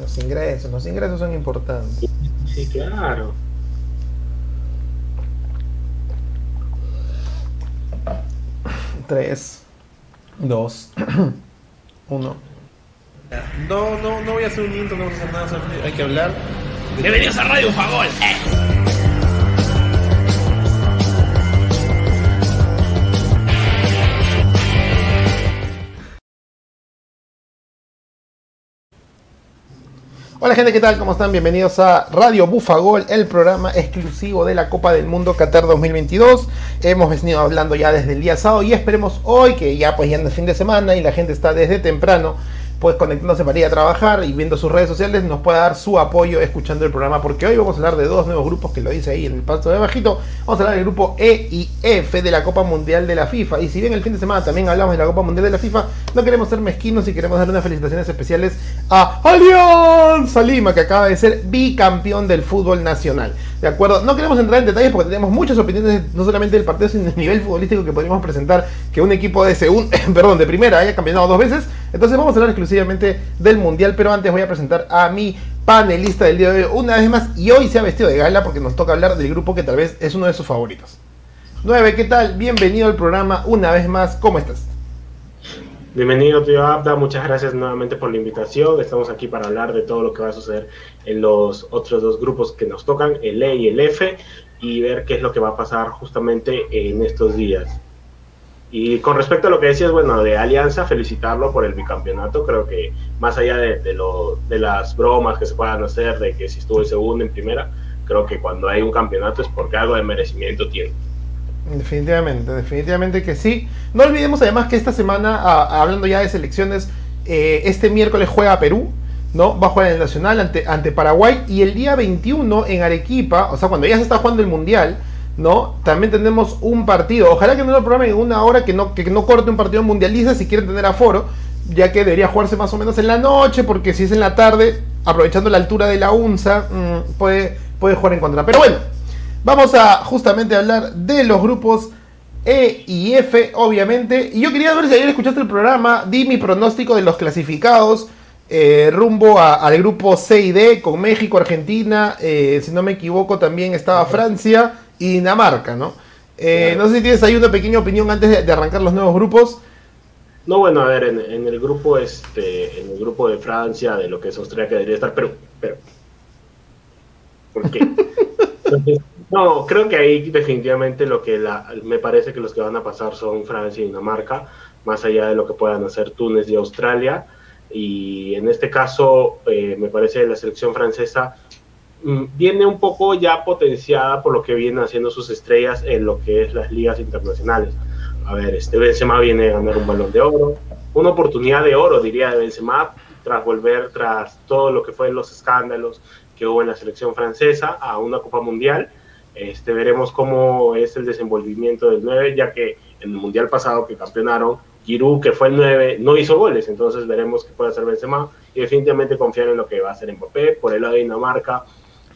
Los ingresos, los ingresos son importantes. Sí, claro. Tres, dos, uno. No, no, no voy a hacer un intro, no vamos a hacer nada, hay que hablar. Bienvenidos a Radio Fagol. Hola gente, ¿qué tal? ¿Cómo están? Bienvenidos a Radio Bufagol, el programa exclusivo de la Copa del Mundo Qatar 2022. Hemos venido hablando ya desde el día sábado y esperemos hoy, que ya pues ya es fin de semana y la gente está desde temprano pues conectándose para ir a trabajar y viendo sus redes sociales, nos pueda dar su apoyo escuchando el programa, porque hoy vamos a hablar de dos nuevos grupos que lo dice ahí en el paso de bajito. Vamos a hablar del grupo E y F de la Copa Mundial de la FIFA. Y si bien el fin de semana también hablamos de la Copa Mundial de la FIFA, no queremos ser mezquinos y queremos dar unas felicitaciones especiales a Alianza Lima, que acaba de ser bicampeón del fútbol nacional. ¿De acuerdo? No queremos entrar en detalles porque tenemos muchas opiniones, no solamente del partido, sino del nivel futbolístico que podríamos presentar que un equipo de segunda, perdón, de primera haya campeonado dos veces. Entonces vamos a hablar exclusivamente del Mundial, pero antes voy a presentar a mi panelista del día de hoy una vez más. Y hoy se ha vestido de gala porque nos toca hablar del grupo que tal vez es uno de sus favoritos. 9, ¿qué tal? Bienvenido al programa una vez más. ¿Cómo estás? Bienvenido, tío Abda. Muchas gracias nuevamente por la invitación. Estamos aquí para hablar de todo lo que va a suceder en los otros dos grupos que nos tocan, el E y el F, y ver qué es lo que va a pasar justamente en estos días. Y con respecto a lo que decías, bueno, de Alianza, felicitarlo por el bicampeonato. Creo que más allá de, lo, de las bromas que se puedan hacer, de que si estuvo en segundo, en primera, creo que cuando hay un campeonato es porque algo de merecimiento tiene. Definitivamente, definitivamente que sí. No olvidemos además que esta semana, hablando ya de selecciones, eh, este miércoles juega Perú, ¿no? Va a jugar en el Nacional ante, ante Paraguay y el día 21 en Arequipa, o sea, cuando ya se está jugando el Mundial, ¿no? También tenemos un partido. Ojalá que no lo programen en una hora, que no, que no corte un partido mundialista si quieren tener aforo, ya que debería jugarse más o menos en la noche, porque si es en la tarde, aprovechando la altura de la UNSA, mm, puede, puede jugar en contra. Pero bueno. Vamos a justamente hablar de los grupos E y F, obviamente. Y yo quería ver si ayer escuchaste el programa, di mi pronóstico de los clasificados eh, rumbo al grupo C y D con México, Argentina, eh, si no me equivoco también estaba Francia y Dinamarca, ¿no? Eh, no sé si tienes ahí una pequeña opinión antes de, arrancar los nuevos grupos. No, bueno, a ver, en, el grupo este, en el grupo de Francia, de lo que es Austria, que debería estar Perú, pero ¿por qué? No, creo que ahí definitivamente lo que me parece que los que van a pasar son Francia y Dinamarca, más allá de lo que puedan hacer Túnez y Australia. Y en este caso, eh, me parece que la selección francesa mm, viene un poco ya potenciada por lo que vienen haciendo sus estrellas en lo que es las ligas internacionales. A ver, este Benzema viene a ganar un balón de oro, una oportunidad de oro, diría, de Benzema, tras volver, tras todo lo que fue los escándalos que hubo en la selección francesa a una Copa Mundial este, veremos cómo es el desenvolvimiento del 9, ya que en el Mundial pasado que campeonaron, Giroud, que fue el 9, no hizo goles, entonces veremos qué puede hacer Benzema y definitivamente confiar en lo que va a hacer Mbappé. Por el lado de Dinamarca,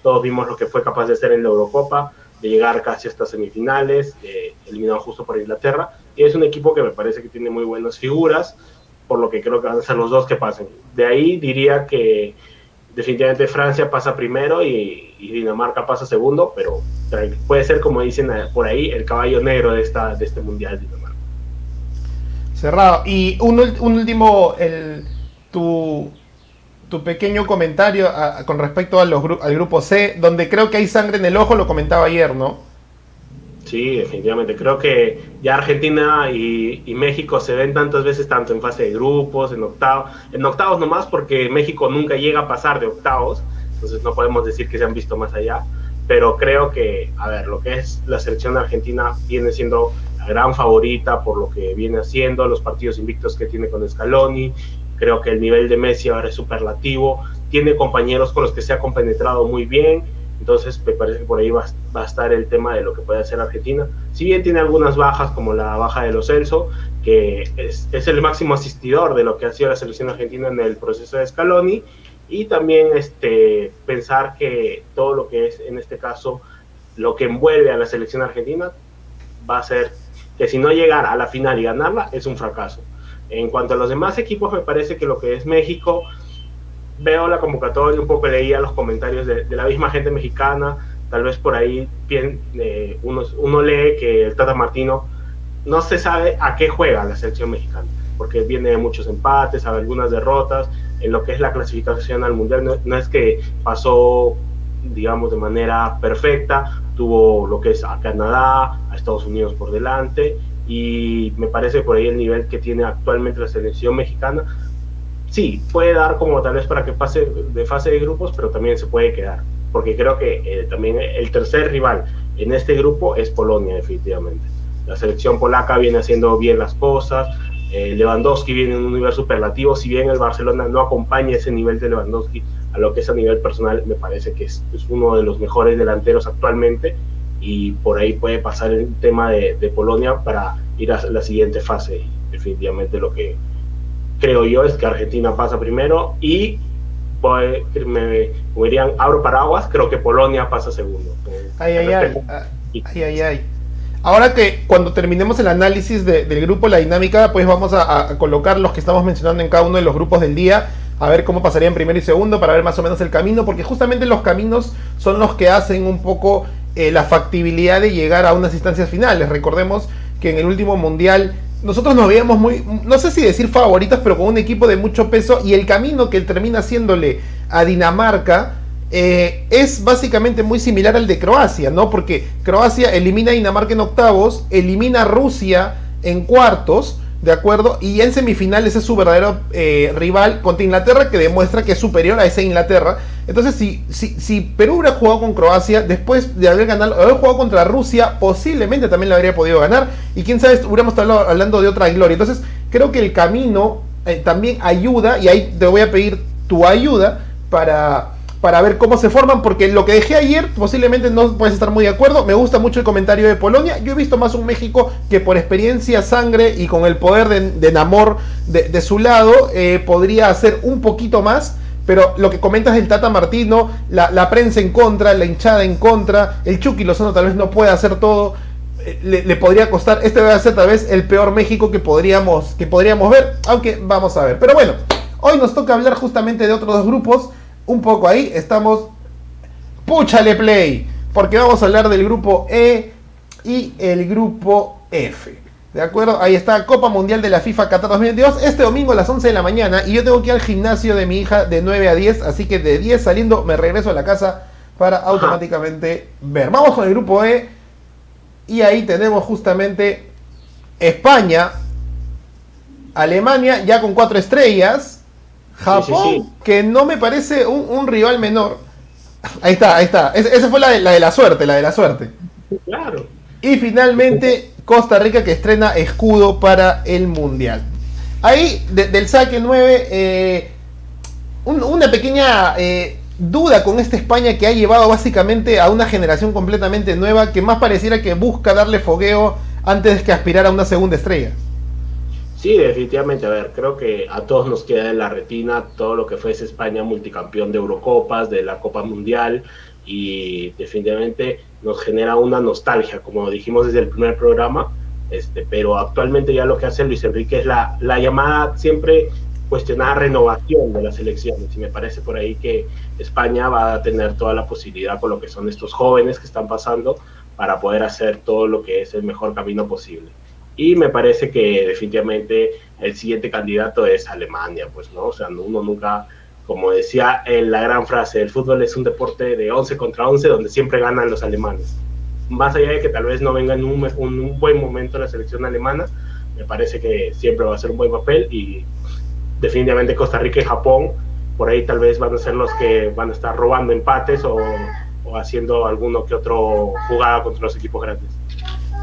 todos vimos lo que fue capaz de hacer en la Eurocopa, de llegar casi hasta semifinales, eliminado justo por Inglaterra, y es un equipo que me parece que tiene muy buenas figuras, por lo que creo que van a ser los dos que pasen. De ahí diría que definitivamente Francia pasa primero y, Dinamarca pasa segundo, pero puede ser, como dicen por ahí, el caballo negro de, esta, de este Mundial Dinamarca. Cerrado. Y un, último, tu, pequeño comentario con respecto al grupo C, donde creo que hay sangre en el ojo, lo comentaba ayer, ¿no? Sí, definitivamente. Creo que ya Argentina y, México se ven tantas veces, tanto en fase de grupos, en octavos, en octavos nomás porque México nunca llega a pasar de octavos, entonces no podemos decir que se han visto más allá, pero creo que, a ver, lo que es la selección argentina viene siendo la gran favorita por lo que viene haciendo, los partidos invictos que tiene con Scaloni, creo que el nivel de Messi ahora es superlativo, tiene compañeros con los que se ha compenetrado muy bien, entonces me parece que por ahí va, a estar el tema de lo que puede hacer Argentina. Si bien tiene algunas bajas, como la baja de los Celso, que es, el máximo asistidor de lo que ha sido la selección argentina en el proceso de Scaloni, y también este, pensar que todo lo que es, en este caso, lo que envuelve a la selección argentina va a ser que si no llegara a la final y ganarla, es un fracaso. En cuanto a los demás equipos, me parece que lo que es México veo la convocatoria, un poco leía los comentarios de, la misma gente mexicana, tal vez por ahí eh, uno, uno lee que el Tata Martino no se sabe a qué juega la selección mexicana, porque viene de muchos empates, algunas derrotas, en lo que es la clasificación al Mundial, no, es que pasó, digamos, de manera perfecta, tuvo lo que es a Canadá, a Estados Unidos por delante, y me parece por ahí el nivel que tiene actualmente la selección mexicana, sí, puede dar como tal vez para que pase de fase de grupos, pero también se puede quedar, porque creo que eh, también el tercer rival en este grupo es Polonia, definitivamente. La selección polaca viene haciendo bien las cosas, eh, Lewandowski viene en un nivel superlativo, si bien el Barcelona no acompaña ese nivel de Lewandowski a lo que es a nivel personal, me parece que es, uno de los mejores delanteros actualmente y por ahí puede pasar el tema de, Polonia para ir a la siguiente fase. Definitivamente lo que creo yo es que Argentina pasa primero y pues, me, me dirían, abro paraguas, creo que Polonia pasa segundo. Ay, ay, ay, ay, ay, ay. Ahora que cuando terminemos el análisis del grupo, la dinámica, pues vamos a, colocar los que estamos mencionando en cada uno de los grupos del día, a ver cómo pasarían primero y segundo, para ver más o menos el camino, porque justamente los caminos son los que hacen un poco eh, la factibilidad de llegar a unas instancias finales. Recordemos que en el último mundial nosotros nos veíamos muy, no sé si decir favoritos, pero con un equipo de mucho peso y el camino que termina haciéndole a Dinamarca eh, es básicamente muy similar al de Croacia, ¿no? Porque Croacia elimina a Dinamarca en octavos, elimina a Rusia en cuartos, ¿de acuerdo? Y en semifinales es su verdadero eh, rival contra Inglaterra, que demuestra que es superior a esa Inglaterra. Entonces, si, si, si, Perú hubiera jugado con Croacia, después de haber ganado, haber jugado contra Rusia, posiblemente también lo habría podido ganar. Y quién sabe, hubiéramos estado hablando de otra gloria. Entonces, creo que el camino eh, también ayuda, y ahí te voy a pedir tu ayuda para para ver cómo se forman, porque lo que dejé ayer posiblemente no puedes estar muy de acuerdo. Me gusta mucho el comentario de Polonia. Yo he visto más un México que por experiencia, sangre y con el poder de, de enamor de, su lado eh, podría hacer un poquito más. Pero lo que comentas del Tata Martino, la, prensa en contra, la hinchada en contra, el Chucky Lozano tal vez no puede hacer todo. Eh, le, podría costar, este va a ser tal vez el peor México que podríamos, que podríamos ver, aunque vamos a ver. Pero bueno, hoy nos toca hablar justamente de otros dos grupos un poco ahí, estamos. Púchale play, porque vamos a hablar del grupo E y el grupo F. ¿De acuerdo? Ahí está, Copa Mundial de la FIFA Qatar 2022, este domingo a las 11 de la mañana. Y yo tengo que ir al gimnasio de mi hija de 9 a 10, así que de 10 saliendo me regreso a la casa para automáticamente ver. Vamos con el grupo E. Y ahí tenemos justamente España, Alemania ya con cuatro estrellas, Japón, que no me parece un, rival menor. Ahí está, ahí está. esa fue la de, la de la suerte, la de la suerte. Claro. Y finalmente Costa Rica que estrena escudo para el Mundial. Ahí, del saque 9, eh, una pequeña eh, duda con esta España que ha llevado básicamente a una generación completamente nueva que más pareciera que busca darle fogueo antes que aspirar a una segunda estrella. Sí, definitivamente. A ver, creo que a todos nos queda en la retina todo lo que fue España multicampeón de Eurocopas, de la Copa Mundial, y definitivamente nos genera una nostalgia, como dijimos desde el primer programa. Este, pero actualmente ya lo que hace Luis Enrique es la, la llamada siempre cuestionada renovación de las elecciones. Y me parece por ahí que España va a tener toda la posibilidad con lo que son estos jóvenes que están pasando para poder hacer todo lo que es el mejor camino posible. Y me parece que definitivamente el siguiente candidato es Alemania, pues, ¿no? O sea, uno nunca, como decía en la gran frase, el fútbol es un deporte de 11 contra 11 donde siempre ganan los alemanes. Más allá de que tal vez no venga en un, un buen momento la selección alemana, me parece que siempre va a ser un buen papel y definitivamente Costa Rica y Japón por ahí tal vez van a ser los que van a estar robando empates o, o haciendo alguno que otro jugada contra los equipos grandes.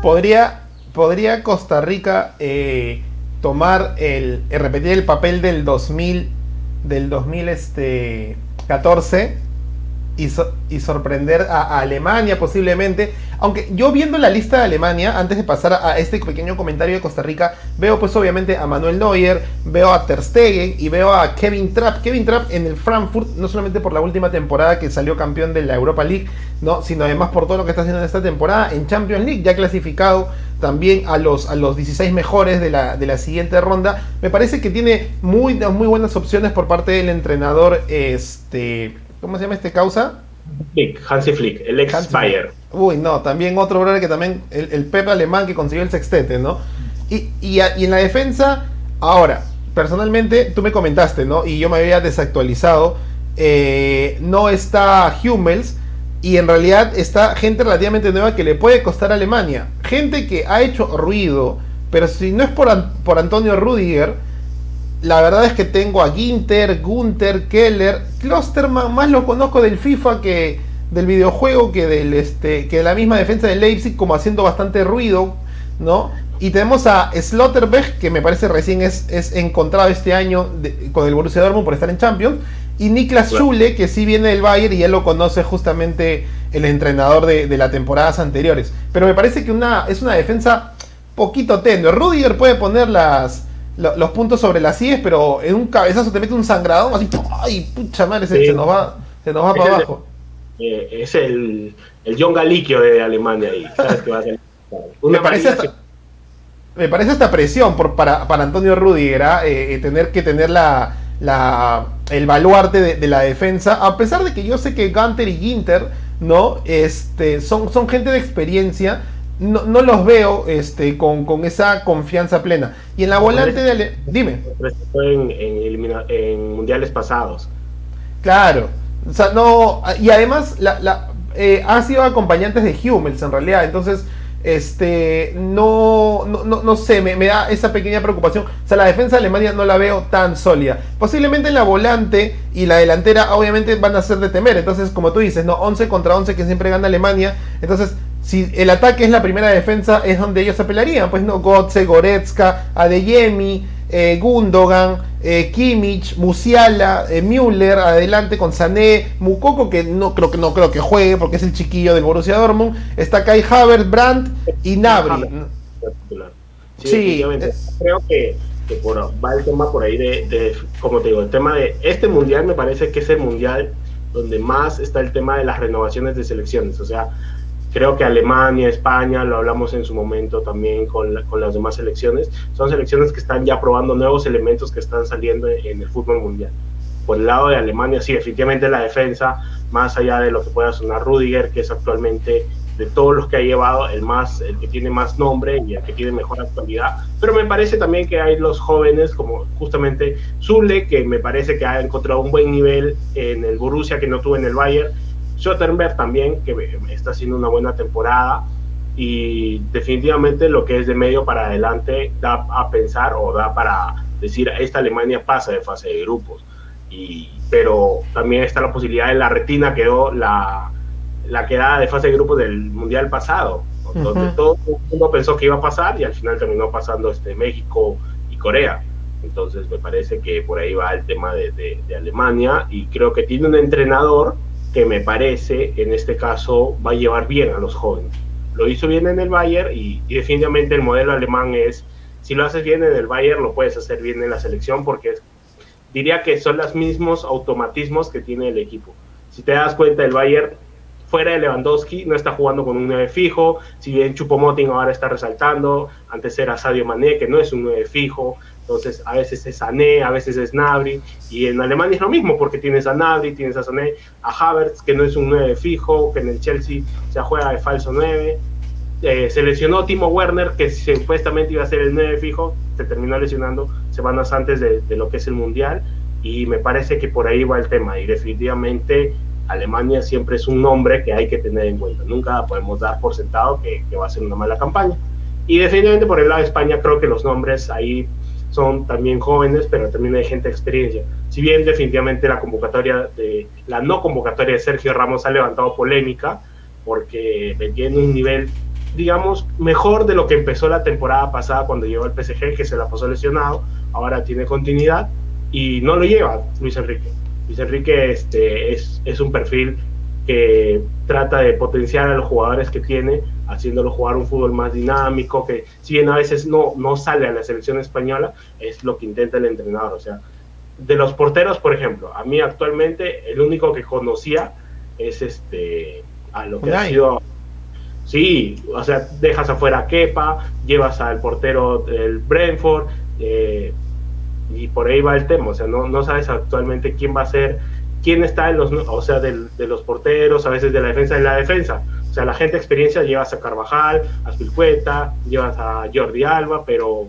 Podría ¿podría Costa Rica eh, tomar el, eh, repetir el papel del 2000, del 2014 este, y, y sorprender a, Alemania posiblemente? Aunque yo viendo la lista de Alemania, antes de pasar a, este pequeño comentario de Costa Rica, veo pues obviamente a Manuel Neuer, veo a Ter Stegen y veo a Kevin Trapp. Kevin Trapp en el Frankfurt, no solamente por la última temporada que salió campeón de la Europa League, no, sino además por todo lo que está haciendo en esta temporada en Champions League, ya clasificado también a los, a los 16 mejores de la, de la siguiente ronda. Me parece que tiene muy, muy buenas opciones por parte del entrenador, este, ¿cómo se llama este causa? Flick, Hansi Flick, el ex Bayern. Uy, no, también otro brother que también, el, el Pep alemán que consiguió el sextete, ¿no? Y, y, y, en la defensa, ahora, personalmente, tú me comentaste, ¿no? Y yo me había desactualizado. Eh, no está Hummels, y en realidad está gente relativamente nueva que le puede costar a Alemania. Gente que ha hecho ruido, pero si no es por, por Antonio Rudiger, la verdad es que tengo a Ginter, Gunther, Keller, Klosterman, más lo conozco del FIFA que del videojuego que del este que de la misma defensa de Leipzig como haciendo bastante ruido, ¿no? Y tenemos a Slotterbeck, que me parece recién es, es encontrado este año con el Borussia Dortmund por estar en Champions. Y Niklas Schule, que sí viene del Bayern y él lo conoce justamente el entrenador de, de las temporadas anteriores. Pero me parece que una, es una defensa poquito tenue. Rudiger puede poner las, los puntos sobre las IES, pero en un cabezazo te mete un sangradón así, ¡ay, pucha madre! Se, nos va, se nos va para abajo. Eh, es el, el John Galiquio de Alemania ahí. ¿sabes que va a me, parece hasta, me parece esta presión por, para, para Antonio Rudiger, ¿ah? eh, eh, tener que tener la la, el baluarte de, la defensa, a pesar de que yo sé que Gunter y Ginter, ¿no? Este, son, son gente de experiencia, no, no los veo este, con, con, esa confianza plena. Y en la volante de... Dime. En, en, mundiales pasados. Claro. O sea, no... Y además la, la, eh, ha sido acompañantes de Hummels en realidad. Entonces este, no, no, no, sé, me, da esa pequeña preocupación. O sea, la defensa de Alemania no la veo tan sólida. Posiblemente en la volante y la delantera, obviamente, van a ser de temer. Entonces, como tú dices, ¿no? 11 contra 11 que siempre gana Alemania. Entonces, si el ataque es la primera defensa, es donde ellos apelarían. Pues no, Gotze, Goretzka, Adeyemi, eh, Gundogan, eh, Kimmich, Musiala, eh, Müller, adelante con Sané, Mukoko, que no creo que no creo que juegue porque es el chiquillo del Borussia Dortmund, está Kai Havertz, Brandt y Nabri. Sí, creo que, por, va el tema por ahí de, de, como te digo, el tema de este mundial me parece que es el mundial donde más está el tema de las renovaciones de selecciones, o sea, Creo que Alemania, España, lo hablamos en su momento también con, con las demás selecciones, son selecciones que están ya probando nuevos elementos que están saliendo en, el fútbol mundial. Por el lado de Alemania, sí, efectivamente la defensa, más allá de lo que pueda sonar Rudiger, que es actualmente de todos los que ha llevado el más el que tiene más nombre y el que tiene mejor actualidad pero me parece también que hay los jóvenes como justamente Zule que me parece que ha encontrado un buen nivel en el Borussia que no tuvo en el Bayern Schottenberg también, que está haciendo una buena temporada y definitivamente lo que es de medio para adelante da a pensar o da para decir, esta Alemania pasa de fase de grupos. Y, pero también está la posibilidad de la retina quedó la, la quedada de fase de grupos del Mundial pasado, donde todo el mundo pensó que iba a pasar y al final terminó pasando este, México y Corea. Entonces me parece que por ahí va el tema de, de Alemania y creo que tiene un entrenador que me parece en este caso va a llevar bien a los jóvenes. Lo hizo bien en el Bayern y, definitivamente el modelo alemán es, si lo haces bien en el Bayern, lo puedes hacer bien en la selección porque diría que son los mismos automatismos que tiene el equipo. Si te das cuenta, el Bayern fuera de Lewandowski no está jugando con un 9 fijo, si bien Chupomoting ahora está resaltando, antes era Sadio Mané, que no es un 9 fijo, entonces, a veces es Sané, a veces es Nabri, y en Alemania es lo mismo, porque tienes a Nabri, tienes a Sané, a Havertz, que no es un 9 fijo, que en el Chelsea se juega de falso 9. Eh, se lesionó Timo Werner, que supuestamente iba a ser el 9 fijo, se terminó lesionando semanas antes de, lo que es el Mundial, y me parece que por ahí va el tema, y definitivamente Alemania siempre es un nombre que hay que tener en cuenta. Nunca podemos dar por sentado que, que va a ser una mala campaña. Y definitivamente por el lado de España creo que los nombres ahí son también jóvenes, pero también hay gente de experiencia. Si bien definitivamente la convocatoria de la no convocatoria de Sergio Ramos ha levantado polémica porque en un nivel digamos mejor de lo que empezó la temporada pasada cuando llegó al PSG que se la pasó lesionado, ahora tiene continuidad y no lo lleva Luis Enrique. Luis Enrique este, es, es un perfil que trata de potenciar a los jugadores que tiene, haciéndolo jugar un fútbol más dinámico, que si bien a veces no, no sale a la selección española, es lo que intenta el entrenador. O sea, de los porteros, por ejemplo, a mí actualmente el único que conocía es este, a lo que ha sido... Sí, o sea, dejas afuera a Kepa, llevas al portero del Brentford, eh, y por ahí va el tema, o sea, no, no sabes actualmente quién va a ser, quién está en los, o sea, de los porteros, a veces de la defensa de la defensa. O sea, la gente experiencia llevas a Carvajal, a Spilcueta, llevas a Jordi Alba, pero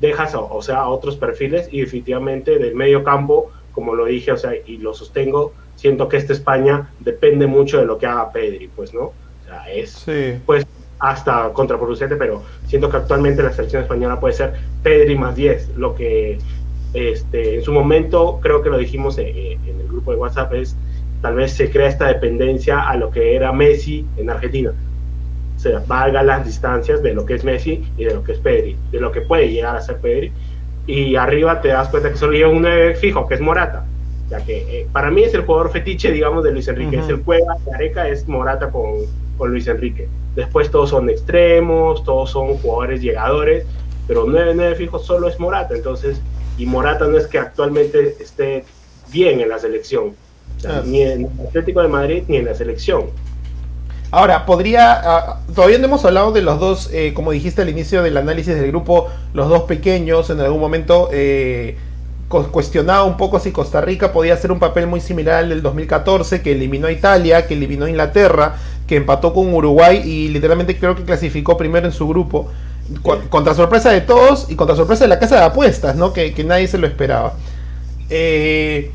dejas, o, sea, otros perfiles y definitivamente del medio campo, como lo dije, o sea, y lo sostengo, siento que esta España depende mucho de lo que haga Pedri, pues, ¿no? O sea, es, pues, hasta contraproducente, pero siento que actualmente la selección española puede ser Pedri más 10, lo que este, en su momento, creo que lo dijimos en, en el grupo de WhatsApp, es tal vez se crea esta dependencia a lo que era Messi en Argentina. O sea, valga las distancias de lo que es Messi y de lo que es Pedri, de lo que puede llegar a ser Pedri. Y arriba te das cuenta que solo lleva un 9 fijo, que es Morata. Ya que eh, para mí es el jugador fetiche, digamos, de Luis Enrique. Es el de Areca, es Morata con, con Luis Enrique. Después todos son extremos, todos son jugadores llegadores, pero 9-9 fijo solo es Morata. Entonces, y Morata no es que actualmente esté bien en la selección Ah. Ni en el Atlético de Madrid ni en la selección. Ahora, podría. Ah, todavía no hemos hablado de los dos, eh, como dijiste al inicio del análisis del grupo, los dos pequeños. En algún momento eh, cuestionaba un poco si Costa Rica podía hacer un papel muy similar al del 2014, que eliminó a Italia, que eliminó a Inglaterra, que empató con Uruguay y literalmente creo que clasificó primero en su grupo. contra sorpresa de todos y contra sorpresa de la casa de apuestas, ¿no? Que, que nadie se lo esperaba. Eh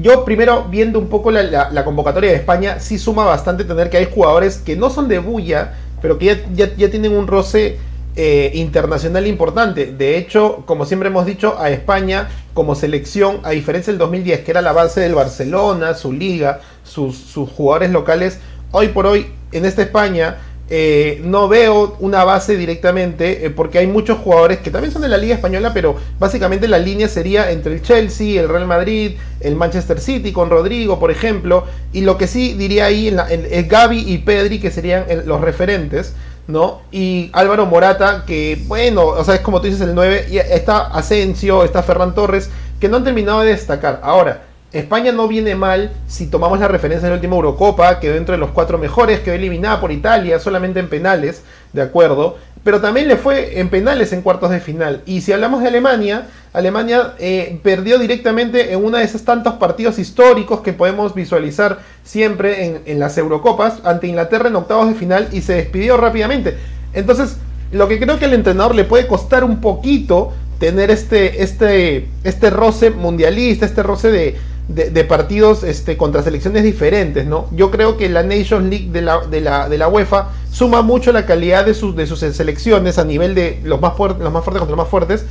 yo primero viendo un poco la, convocatoria de España, sí suma bastante tener que hay jugadores que no son de bulla, pero que ya, tienen un roce eh, internacional importante. De hecho, como siempre hemos dicho, a España como selección, a diferencia del 2010, que era la base del Barcelona, su liga, sus, sus jugadores locales, hoy por hoy en esta España eh, no veo una base directamente, eh, porque hay muchos jugadores que también son de la Liga Española, pero básicamente la línea sería entre el Chelsea, el Real Madrid, el Manchester City, con Rodrigo, por ejemplo, y lo que sí diría ahí, el, Gaby y Pedri, que serían los referentes, ¿no? Y Álvaro Morata, que bueno, o sea, es como tú dices el 9, y está Asensio, está Ferran Torres, que no han terminado de destacar. Ahora, España no viene mal si tomamos la referencia de la última Eurocopa, quedó entre los cuatro mejores, quedó eliminada por Italia solamente en penales, de acuerdo, pero también le fue en penales en cuartos de final. Y si hablamos de Alemania, Alemania eh, perdió directamente en uno de esos tantos partidos históricos que podemos visualizar siempre en, en las Eurocopas ante Inglaterra en octavos de final y se despidió rápidamente. Entonces, lo que creo que al entrenador le puede costar un poquito tener este, este, este roce mundialista, este roce de, de, partidos este, contra selecciones diferentes, ¿no? Yo creo que la Nations League de la, de la, de la UEFA suma mucho la calidad de sus, de sus selecciones a nivel de los más, fuertes, los más fuertes contra los más fuertes,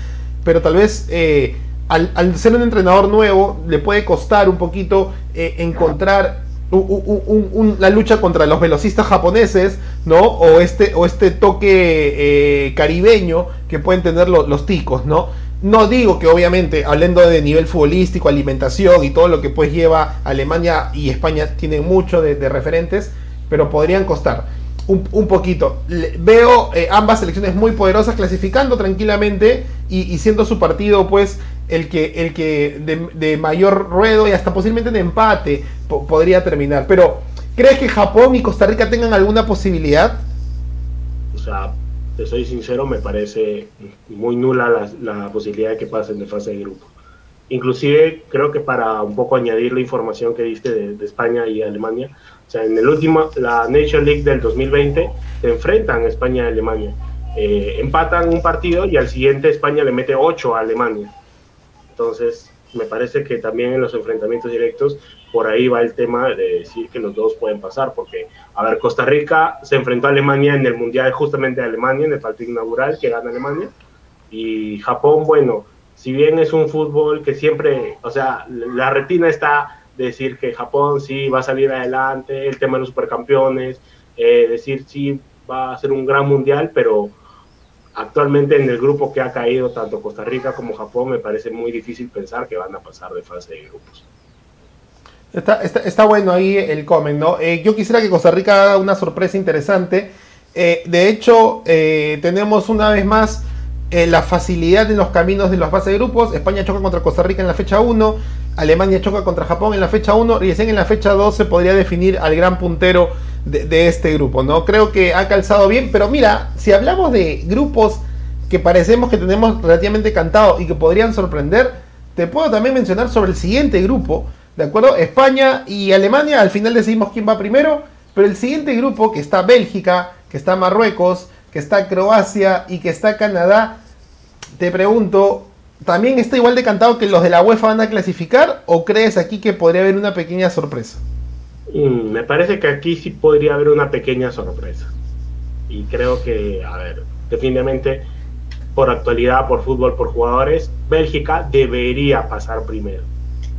pero tal vez eh, al, ser un entrenador nuevo le puede costar un poquito eh, encontrar la lucha contra los velocistas japoneses, ¿no? O este, o este toque eh, caribeño que pueden tener los ticos, ¿no? No digo que obviamente, hablando de nivel futbolístico, alimentación y todo lo que pues lleva Alemania y España tienen mucho de, referentes, pero podrían costar un, poquito. veo eh, ambas selecciones muy poderosas clasificando tranquilamente y, siendo su partido pues el que, el que de, mayor ruedo y hasta posiblemente de empate podría terminar. Pero, ¿crees que Japón y Costa Rica tengan alguna posibilidad? O sea, te soy sincero, me parece muy nula la, posibilidad de que pasen de fase de grupo. Inclusive creo que para un poco añadir la información que diste de, España y Alemania, o sea, en el último, la Nation League del 2020, se enfrentan España y Alemania. Eh, empatan un partido y al siguiente España le mete 8 a Alemania. Entonces, me parece que también en los enfrentamientos directos por ahí va el tema de decir que los dos pueden pasar, porque, a ver, Costa Rica se enfrentó a Alemania en el Mundial, justamente a Alemania, en el partido inaugural que gana Alemania, y Japón, bueno, si bien es un fútbol que siempre, o sea, la retina está decir que Japón sí va a salir adelante, el tema de los supercampeones, eh, decir sí va a ser un gran mundial, pero actualmente en el grupo que ha caído tanto Costa Rica como Japón me parece muy difícil pensar que van a pasar de fase de grupos. Está, bueno ahí el comment, ¿no? Eh, yo quisiera que Costa Rica haga una sorpresa interesante. Eh, de hecho, eh, tenemos una vez más la facilidad en los caminos de los fases de grupos. España choca contra Costa Rica en la fecha 1. Alemania choca contra Japón en la fecha 1. Y en la fecha 2 se podría definir al gran puntero de, este grupo, ¿no? Creo que ha calzado bien, pero mira, si hablamos de grupos que parecemos que tenemos relativamente cantado y que podrían sorprender, te puedo también mencionar sobre el siguiente grupo, ¿de acuerdo? España y Alemania, al final decidimos quién va primero, pero el siguiente grupo, que está Bélgica, que está Marruecos, que está Croacia y que está Canadá, te pregunto, ¿también está igual de cantado que los de la UEFA van a clasificar o crees aquí que podría haber una pequeña sorpresa? Mm, me parece que aquí sí podría haber una pequeña sorpresa. Y creo que, a ver, definitivamente por actualidad, por fútbol, por jugadores, Bélgica debería pasar primero.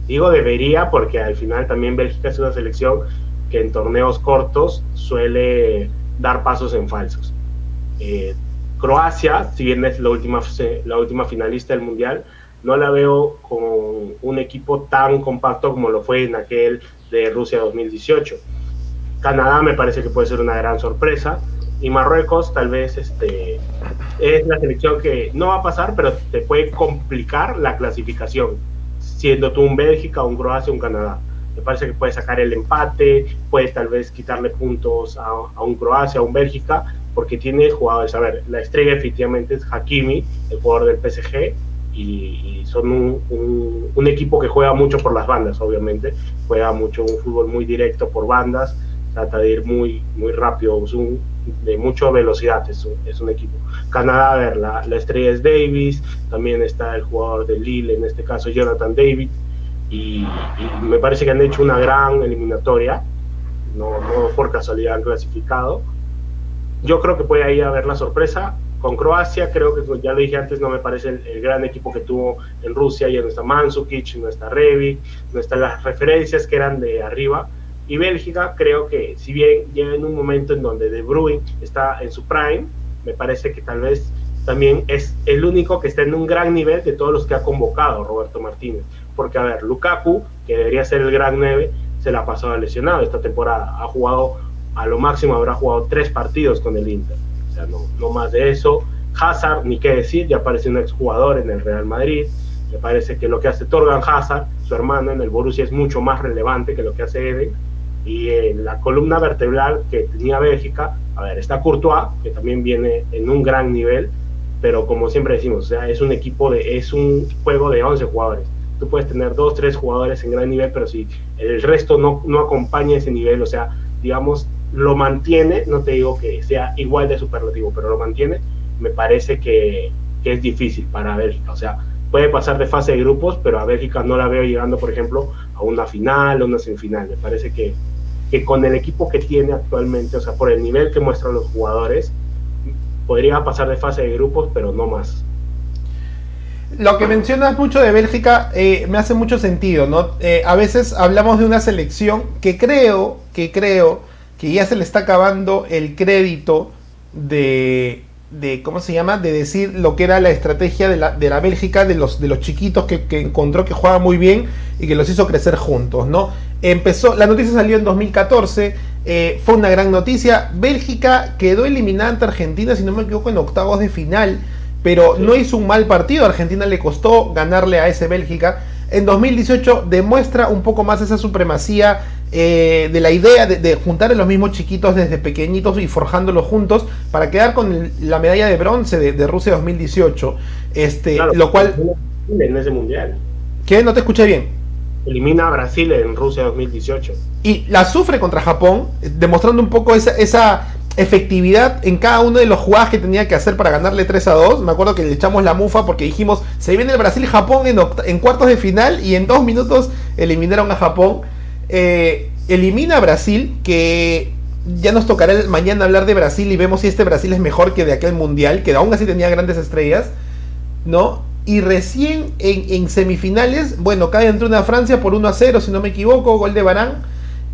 Digo debería porque al final también Bélgica es una selección que en torneos cortos suele dar pasos en falsos. Eh, Croacia, si bien es la última, la última finalista del Mundial, no la veo con un equipo tan compacto como lo fue en aquel de Rusia 2018. Canadá me parece que puede ser una gran sorpresa y Marruecos tal vez este, es la selección que no va a pasar, pero te puede complicar la clasificación, siendo tú un Bélgica, un Croacia, un Canadá. Me parece que puede sacar el empate, puede tal vez quitarle puntos a, un Croacia, a un Bélgica, porque tiene jugadores. A ver, la estrella efectivamente es Hakimi, el jugador del PSG, y, son un, un, equipo que juega mucho por las bandas, obviamente. Juega mucho un fútbol muy directo por bandas, trata de ir muy, muy rápido, de mucha velocidad, es un, es un equipo. Canadá, a ver, la, la, estrella es Davis, también está el jugador de Lille, en este caso Jonathan David, y, me parece que han hecho una gran eliminatoria, no, no por casualidad han clasificado. Yo creo que puede ahí haber la sorpresa. Con Croacia, creo que ya lo dije antes, no me parece el, gran equipo que tuvo en Rusia. Ya no está Mansukic, no está Revi, no están las referencias que eran de arriba. Y Bélgica, creo que si bien llega en un momento en donde De Bruyne está en su prime, me parece que tal vez también es el único que está en un gran nivel de todos los que ha convocado Roberto Martínez porque a ver, Lukaku, que debería ser el gran 9, se la ha pasado lesionado esta temporada. Ha jugado, a lo máximo habrá jugado tres partidos con el Inter. O sea, no, no más de eso. Hazard, ni qué decir, ya parece un exjugador en el Real Madrid. Me parece que lo que hace Torgan Hazard, su hermano en el Borussia, es mucho más relevante que lo que hace Eden. Y en la columna vertebral que tenía Bélgica, a ver, está Courtois, que también viene en un gran nivel, pero como siempre decimos, o sea, es un equipo de, es un juego de 11 jugadores tú puedes tener dos, tres jugadores en gran nivel, pero si el resto no, no acompaña ese nivel, o sea, digamos, lo mantiene, no te digo que sea igual de superlativo, pero lo mantiene, me parece que, que es difícil para Bélgica. O sea, puede pasar de fase de grupos, pero a Bélgica no la veo llegando, por ejemplo, a una final o una semifinal. Me parece que, que con el equipo que tiene actualmente, o sea, por el nivel que muestran los jugadores, podría pasar de fase de grupos, pero no más lo que mencionas mucho de Bélgica eh, me hace mucho sentido, ¿no? Eh, a veces hablamos de una selección que creo, que creo que ya se le está acabando el crédito de, de ¿cómo se llama? De decir lo que era la estrategia de la, de la Bélgica, de los, de los chiquitos que, encontró que jugaban muy bien y que los hizo crecer juntos, ¿no? Empezó, la noticia salió en 2014, eh, fue una gran noticia. Bélgica quedó eliminada ante Argentina, si no me equivoco, en octavos de final pero no hizo un mal partido. Argentina le costó ganarle a ese Bélgica. En 2018 demuestra un poco más esa supremacía eh, de la idea de, juntar a los mismos chiquitos desde pequeñitos y forjándolos juntos para quedar con la medalla de bronce de, Rusia 2018. Este, lo cual. En ese mundial. ¿Qué? No te escuché bien. Elimina a Brasil en Rusia 2018. Y la sufre contra Japón, demostrando un poco esa, esa efectividad en cada uno de los jugadas que tenía que hacer para ganarle 3 a 2. Me acuerdo que le echamos la mufa porque dijimos, se viene el Brasil-Japón en, en, cuartos de final y en dos minutos eliminaron a Japón. Eh, elimina a Brasil, que ya nos tocará mañana hablar de Brasil y vemos si este Brasil es mejor que de aquel mundial, que aún así tenía grandes estrellas, ¿no? Y recién en, semifinales, bueno, cae entre una Francia por 1 a 0, si no me equivoco, gol de Barán,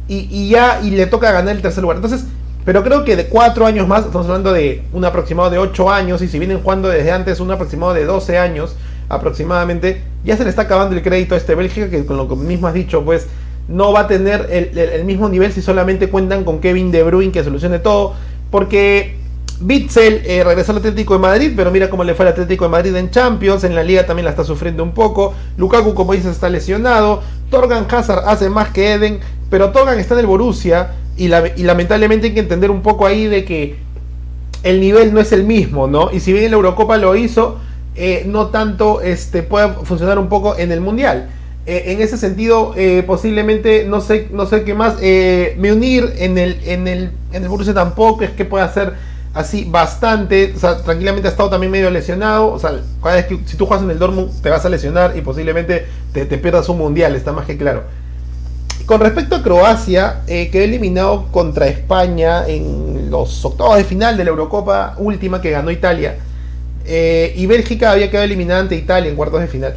y, ya y le toca ganar el tercer lugar. Entonces, pero creo que de cuatro años más, estamos hablando de un aproximado de 8 años, y si vienen jugando desde antes un aproximado de 12 años aproximadamente, ya se le está acabando el crédito a este Bélgica, que con lo que mismo has dicho, pues no va a tener el, mismo nivel si solamente cuentan con Kevin De Bruyne que solucione todo, porque Bitzel eh, regresó al Atlético de Madrid, pero mira cómo le fue al Atlético de Madrid en Champions, en la liga también la está sufriendo un poco, Lukaku como dices está lesionado, Torgan Hazard hace más que Eden, pero Torgan está en el Borussia, y, lamentablemente hay que entender un poco ahí de que el nivel no es el mismo, ¿no? Y si bien la Eurocopa lo hizo, eh, no tanto este, puede funcionar un poco en el Mundial. Eh, en ese sentido, eh, posiblemente, no sé, no sé qué más, me unir en el, en, el, en el Borussia tampoco, es que puede hacer así bastante, o sea, tranquilamente ha estado también medio lesionado, o sea, cada vez que si tú juegas en el Dortmund te vas a lesionar y posiblemente te, pierdas un mundial, está más que claro. Con respecto a Croacia, eh, quedó eliminado contra España en los octavos de final de la Eurocopa última que ganó Italia. Eh, y Bélgica había quedado eliminada ante Italia en cuartos de final.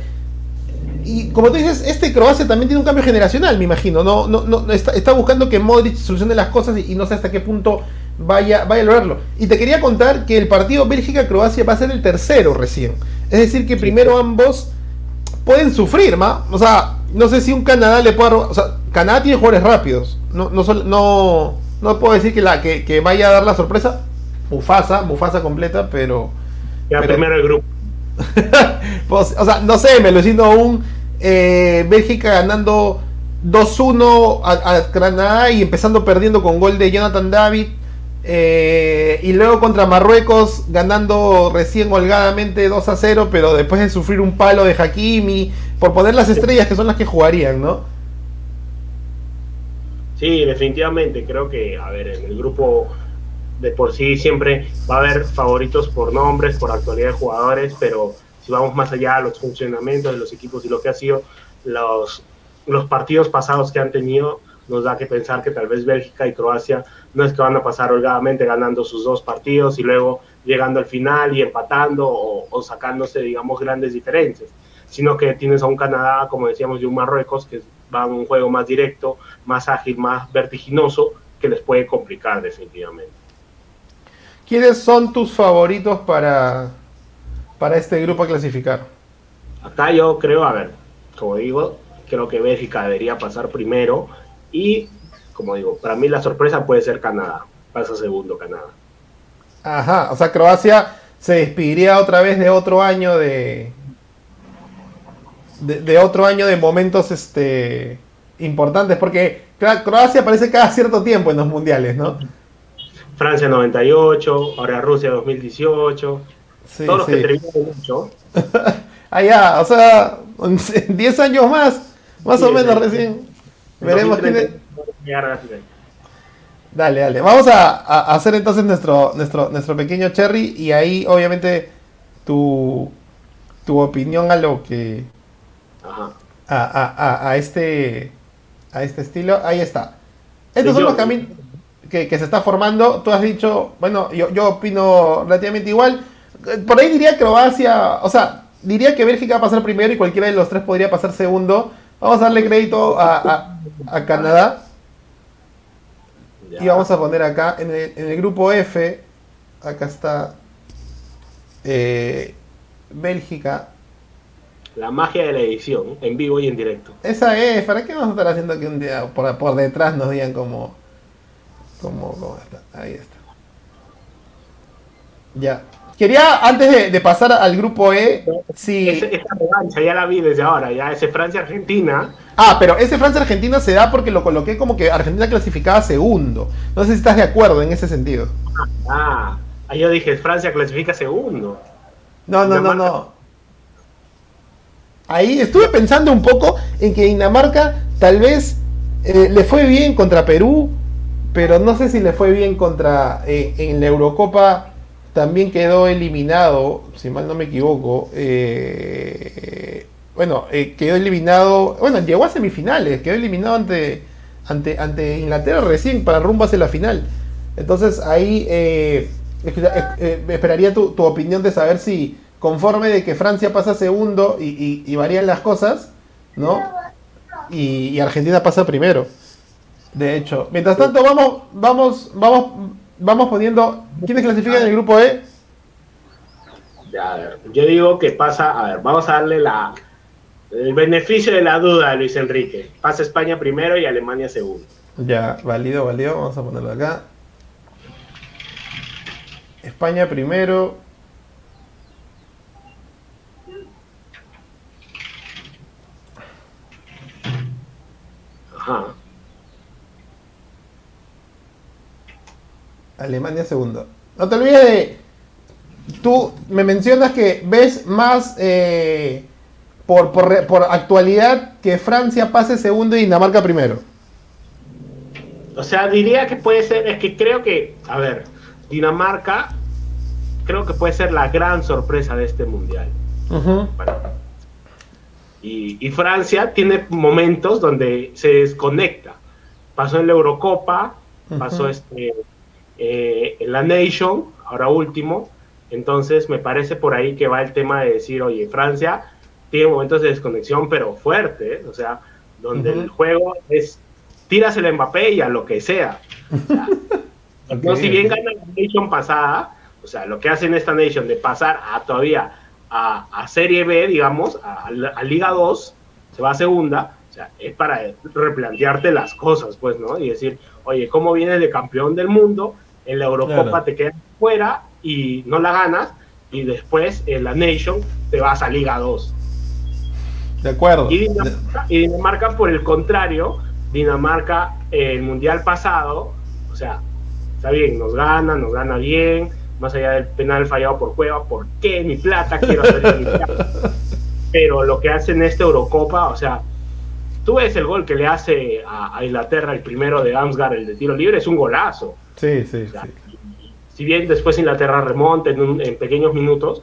Y como tú dices, este Croacia también tiene un cambio generacional, me imagino. No, no, no está, buscando que Modric solucione las cosas y, no sé hasta qué punto vaya, vaya a lograrlo. Y te quería contar que el partido Bélgica-Croacia va a ser el tercero recién. Es decir, que primero ambos pueden sufrir, ¿ma? O sea, no sé si un Canadá le pueda O sea, Canadá tiene jugadores rápidos. No, no, no, no puedo decir que, la, que, vaya a dar la sorpresa. Mufasa, Mufasa completa, pero. Ya primero el grupo. Pues, o sea, no sé, me lo siento un eh, Bélgica ganando 2-1 a, a, Canadá y empezando perdiendo con gol de Jonathan David. Eh, y luego contra Marruecos ganando recién holgadamente 2 a 0, pero después de sufrir un palo de Hakimi, por poner las estrellas que son las que jugarían, ¿no? Sí, definitivamente, creo que, a ver, en el grupo de por sí siempre va a haber favoritos por nombres, por actualidad de jugadores, pero si vamos más allá a los funcionamientos de los equipos y lo que ha sido los, los partidos pasados que han tenido, nos da que pensar que tal vez Bélgica y Croacia no es que van a pasar holgadamente ganando sus dos partidos y luego llegando al final y empatando o, sacándose, digamos, grandes diferencias, sino que tienes a un Canadá, como decíamos, y un Marruecos que va a un juego más directo, más ágil, más vertiginoso, que les puede complicar definitivamente. ¿Quiénes son tus favoritos para, para este grupo a clasificar? Acá yo creo, a ver, como digo, creo que Bélgica debería pasar primero y, como digo, para mí la sorpresa puede ser Canadá. Pasa segundo Canadá. Ajá, o sea, Croacia se despediría otra vez de otro año de, de, otro año de momentos este importantes, porque Croacia aparece cada cierto tiempo en los mundiales, ¿no? Francia 98, ahora Rusia 2018, todos los que terminaron mucho. Allá, o sea, 10 años más, más o menos recién. Veremos quién Dale, dale. Vamos a, hacer entonces nuestro, nuestro, nuestro pequeño cherry y ahí obviamente tu, tu opinión a lo que... A, este, a este estilo. Ahí está. Estos son los caminos que, se está formando. Tú has dicho, bueno, yo, yo opino relativamente igual. Por ahí diría Croacia, o sea, diría que Bélgica va a pasar primero y cualquiera de los tres podría pasar segundo. Vamos a darle crédito a, Canadá. Y vamos a poner acá en el, grupo F. Acá está eh, Bélgica. La magia de la edición, en vivo y en directo. Esa es, ¿para qué vamos a estar haciendo que un día por, por detrás nos digan cómo, cómo, cómo está? Ahí está. Ya. Quería, antes de, pasar al grupo E, si... esa revancha ya la vi desde ahora, ya ese Francia-Argentina. Ah, pero ese Francia-Argentina se da porque lo coloqué como que Argentina clasificaba segundo. No sé si estás de acuerdo en ese sentido. Ah, ahí yo dije, Francia clasifica segundo. No, no, no, no. Ahí estuve pensando un poco en que Dinamarca tal vez eh, le fue bien contra Perú, pero no sé si le fue bien contra eh, en la Eurocopa también quedó eliminado, si mal no me equivoco, eh, bueno, eh, quedó eliminado, bueno, llegó a semifinales, quedó eliminado ante, ante, ante Inglaterra recién para rumbo hacia la final. Entonces ahí eh, esperaría tu, opinión de saber si conforme de que Francia pasa segundo y, varían las cosas, ¿no? Y, y, Argentina pasa primero. De hecho, mientras tanto vamos, vamos, vamos vamos poniendo. ¿Quiénes clasifican en el grupo E? Ya, a ver, yo digo que pasa, a ver, vamos a darle la, el beneficio de la duda a Luis Enrique. Pasa España primero y Alemania segundo. Ya, válido, válido. Vamos a ponerlo acá. España primero. Ajá. Alemania segundo. No te olvides de. Tú me mencionas que ves más eh, por, por, por actualidad que Francia pase segundo y Dinamarca primero. O sea, diría que puede ser, es que creo que, a ver, Dinamarca creo que puede ser la gran sorpresa de este mundial. Y, y Francia tiene momentos donde se desconecta. Pasó en la Eurocopa, pasó este, eh, en la Nation, ahora último. Entonces me parece por ahí que va el tema de decir, oye, Francia tiene momentos de desconexión, pero fuertes, o sea, donde el juego es tiras el Mbappé y a lo que sea. O sea, Ok, no, si bien gana la Nation pasada, o sea, lo que hace en esta Nation de pasar a todavía a, a Serie B, digamos, a, a Liga 2, se va a segunda, o sea, es para replantearte las cosas, pues, ¿no? Y decir, oye, ¿cómo vienes de campeón del mundo? En la Eurocopa Claro. te quedas fuera y no la ganas, y después en la Nation te vas a Liga 2. De acuerdo. Y Dinamarca, y Dinamarca, por el contrario, Dinamarca, eh, el mundial pasado, o sea, está bien, nos gana, nos gana bien, más allá del penal fallado por Cueva, ¿por qué? Mi plata, quiero hacer mi plata. Pero lo que hace en esta Eurocopa, o sea, tú ves el gol que le hace a, a Inglaterra, el primero de Amsgar, el de tiro libre, es un golazo. Sí, sí, O sea, sí. Si bien después Inglaterra remonta en, un- en pequeños minutos,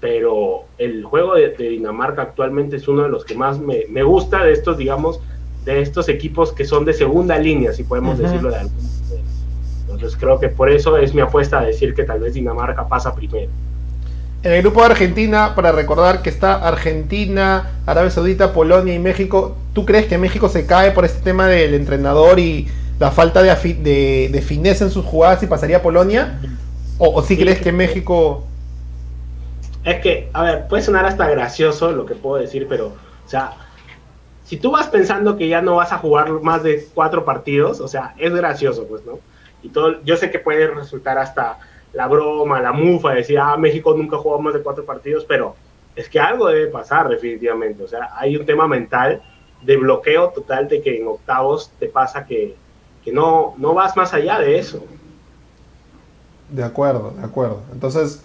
pero el juego de, de Dinamarca actualmente es uno de los que más me, me gusta de estos, digamos, de estos equipos que son de segunda línea, si podemos decirlo de alguna manera. Entonces creo que por eso es mi apuesta a decir que tal vez Dinamarca pasa primero. En el grupo de Argentina, para recordar que está Argentina, Arabia Saudita, Polonia y México, ¿tú crees que México se cae por este tema del entrenador y la falta de, de, de fineza en sus jugadas y pasaría a Polonia? ¿O, o si Sí. crees que México... Es que, a ver, puede sonar hasta gracioso lo que puedo decir, pero, o sea, si tú vas pensando que ya no vas a jugar más de cuatro partidos, o sea, es gracioso, pues, ¿no? Y todo, yo sé que puede resultar hasta la broma, la mufa, decir, ah, México nunca jugó más de cuatro partidos, pero es que algo debe pasar definitivamente, o sea, hay un tema mental de bloqueo total de que en octavos te pasa que, que no, no vas más allá de eso. De acuerdo, de acuerdo. Entonces,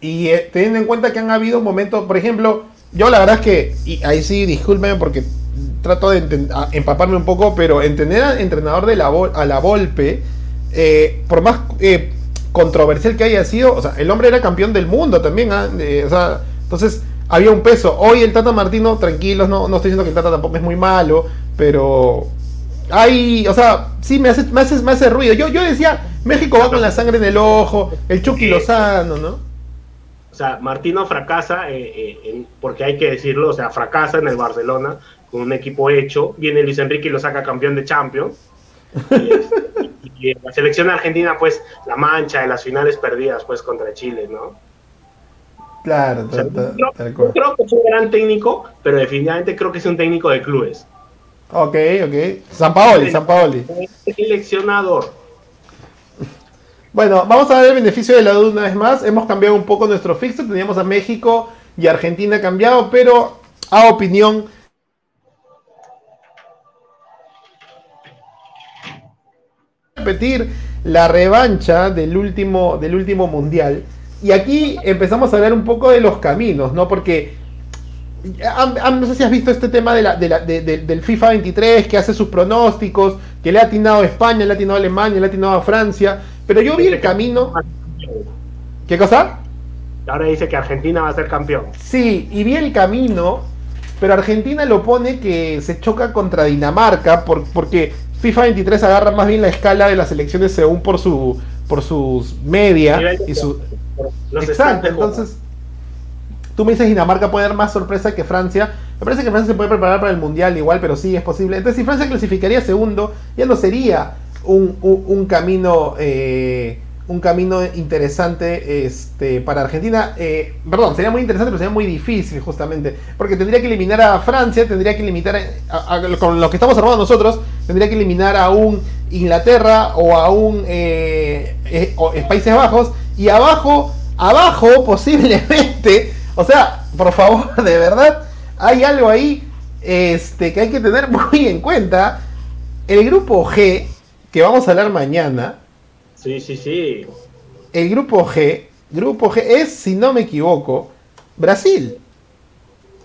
y eh, teniendo en cuenta que han habido momentos, por ejemplo, yo la verdad es que, y ahí sí, discúlpenme porque trato de empaparme un poco, pero entender al entrenador de la a la Volpe, eh, por más eh, controversial que haya sido, o sea, el hombre era campeón del mundo también. Eh, o sea, entonces había un peso. Hoy el Tata Martino, tranquilos, no, no estoy diciendo que el Tata tampoco es muy malo, pero hay, o sea, sí me hace, me hace, me hace ruido. Yo, yo decía, México va con la sangre en el ojo, el Chucky Lozano, ¿no? O sea, Martino fracasa, eh, eh, en- porque hay que decirlo, o sea, fracasa en el Barcelona con un equipo hecho. Viene Luis Enrique y lo saca campeón de Champions. Y, este, y la selección argentina, pues, la mancha de las finales perdidas, pues, contra Chile, ¿no? Claro, O sea, tal cual. creo que es un gran técnico, pero definitivamente creo que es un técnico de clubes. Ok, ok. San Paoli, San Paoli. Seleccionador. Bueno, vamos a dar el beneficio de la duda una vez más. Hemos cambiado un poco nuestro fixture. Teníamos a México y Argentina cambiado, pero a opinión. Repetir la revancha del último, del último mundial. Y aquí empezamos a hablar un poco de los caminos, ¿no? Porque no sé si has visto este tema de la- de la- de- de- del FIFA 23 que hace sus pronósticos, que le ha atinado a España, le ha atinado a Alemania, le ha atinado a Francia, pero yo vi el camino. ¿Qué cosa? Ahora dice que Argentina va a ser campeón. Sí, y vi el camino, pero Argentina lo pone que se choca contra Dinamarca por- porque FIFA 23 agarra más bien la escala de las elecciones según por su por sus media y su. Los Exacto, entonces tú me dices Dinamarca puede dar más sorpresa que Francia. Me parece que Francia se puede preparar para el Mundial igual, pero sí es posible. Entonces si Francia clasificaría segundo, ya no sería un, un- un camino eh, un camino interesante este, para Argentina. Eh, perdón, sería muy interesante, pero sería muy difícil justamente. Porque tendría que eliminar a Francia, tendría que eliminar a- a- con lo que estamos armando nosotros, tendría que eliminar a un Inglaterra o a un eh, eh, eh, Países Bajos. Y abajo, abajo posiblemente, o sea, por favor, de verdad, hay algo ahí este, que hay que tener muy en cuenta. El grupo G, que vamos a hablar mañana, Sí, sí, sí. El grupo G, grupo G es, si no me equivoco, Brasil.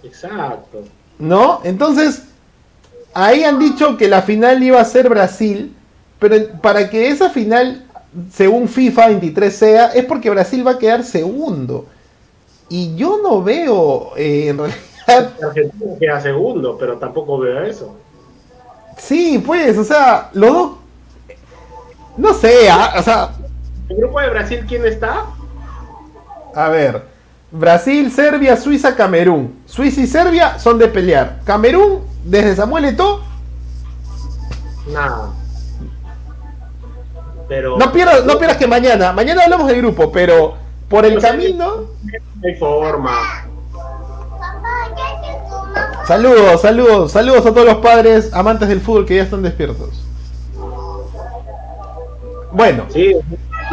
Exacto. ¿No? Entonces, ahí han dicho que la final iba a ser Brasil, pero para que esa final, según FIFA 23 sea, es porque Brasil va a quedar segundo. Y yo no veo, eh, en realidad... Argentina queda segundo, pero tampoco veo eso. Sí, pues, o sea, los dos... No sé, ah, o sea... ¿El grupo de Brasil quién está? A ver, Brasil, Serbia, Suiza, Camerún. Suiza y Serbia son de pelear. Camerún, desde Samuel Eto'o, Nada. Pero. no pierdas, no pierdas que mañana, mañana hablamos del grupo, pero por el camino... No hay forma. Saludos, saludos, saludos a todos los padres amantes del fútbol que ya están despiertos. Bueno, Sí,